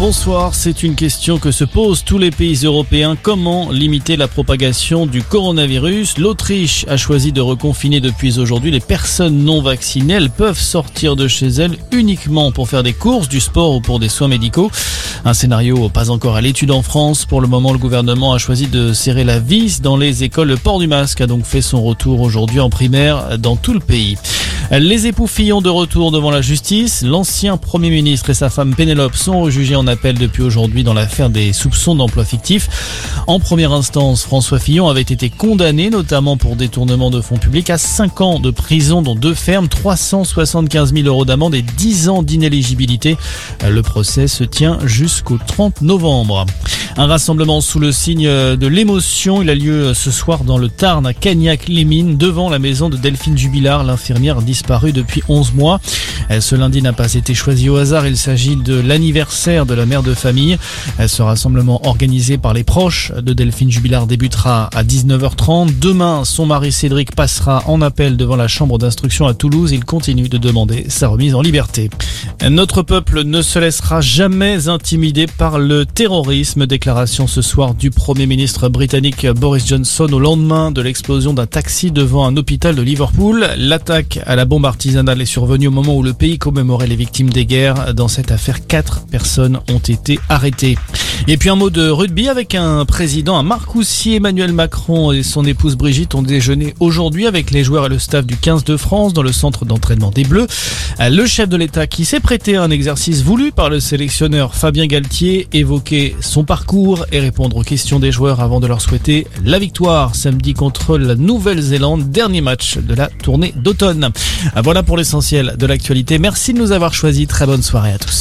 Bonsoir, c'est une question que se posent tous les pays européens. Comment limiter la propagation du coronavirus? L'Autriche a choisi de reconfiner depuis aujourd'hui les personnes non vaccinées. Elles peuvent sortir de chez elles uniquement pour faire des courses, du sport ou pour des soins médicaux. Un scénario pas encore à l'étude en France. Pour le moment, le gouvernement a choisi de serrer la vis dans les écoles. Le port du masque a donc fait son retour aujourd'hui en primaire dans tout le pays. Les époux Fillon de retour devant la justice. L'ancien Premier ministre et sa femme Pénélope sont rejugés en appel depuis aujourd'hui dans l'affaire des soupçons d'emploi fictif. En première instance, François Fillon avait été condamné notamment pour détournement de fonds publics à 5 ans de prison dont deux fermes, 375 000 euros d'amende et 10 ans d'inéligibilité. Le procès se tient jusqu'au 30 novembre. Un rassemblement sous le signe de l'émotion. Il a lieu ce soir dans le Tarn à Cagnac-les-Mines devant la maison de Delphine Jubilard, l'infirmière disparue depuis 11 mois. Ce lundi n'a pas été choisi au hasard. Il s'agit de l'anniversaire de la mère de famille. Ce rassemblement organisé par les proches de Delphine Jubilard débutera à 19h30. Demain, son mari Cédric passera en appel devant la chambre d'instruction à Toulouse. Il continue de demander sa remise en liberté. Notre peuple ne se laissera jamais intimider par le terrorisme. Déclaration ce soir du Premier ministre britannique Boris Johnson au lendemain de l'explosion d'un taxi devant un hôpital de Liverpool. L'attaque à la bombe artisanale est survenue au moment où le pays commémorait les victimes des guerres. Dans cette affaire, quatre personnes ont été arrêtées. Et puis un mot de rugby avec un président, un Marcoussi, Emmanuel Macron et son épouse Brigitte ont déjeuné aujourd'hui avec les joueurs et le staff du 15 de France dans le centre d'entraînement des Bleus. Le chef de l'État qui s'est prêté à un exercice voulu par le sélectionneur Fabien Galtier évoquer son parcours et répondre aux questions des joueurs avant de leur souhaiter la victoire samedi contre la Nouvelle-Zélande, dernier match de la tournée d'automne. Voilà pour l'essentiel de l'actualité. Merci de nous avoir choisis. Très bonne soirée à tous.